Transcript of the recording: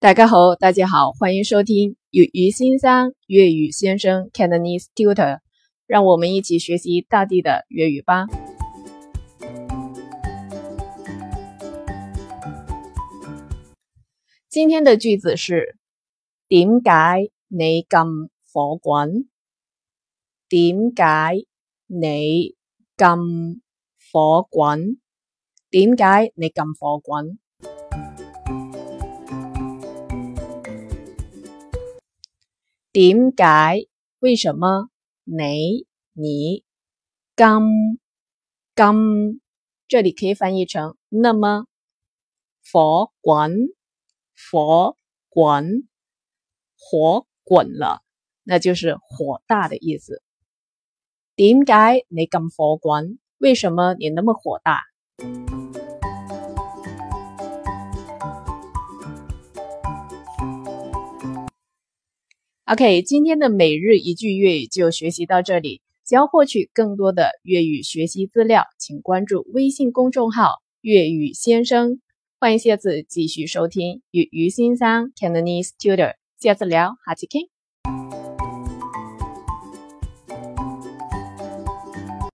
大家好，大家好，欢迎收听粤语先生粤语先生 Cantonese Tutor，让我们一起学习大地的粤语吧。今天的句子是：点解你咁火滚？点解你咁火滚？点解你咁火滚？点解？为什么你你咁咁？这里可以翻译成那么火滚火滚火滚了，那就是火大的意思。点解你咁火滚？为什么你那么火大？OK，今天的每日一句粤语就学习到这里。想要获取更多的粤语学习资料，请关注微信公众号“粤语先生”。欢迎下次继续收听《粤语先生 Cantonese Tutor》，下次聊哈，再见。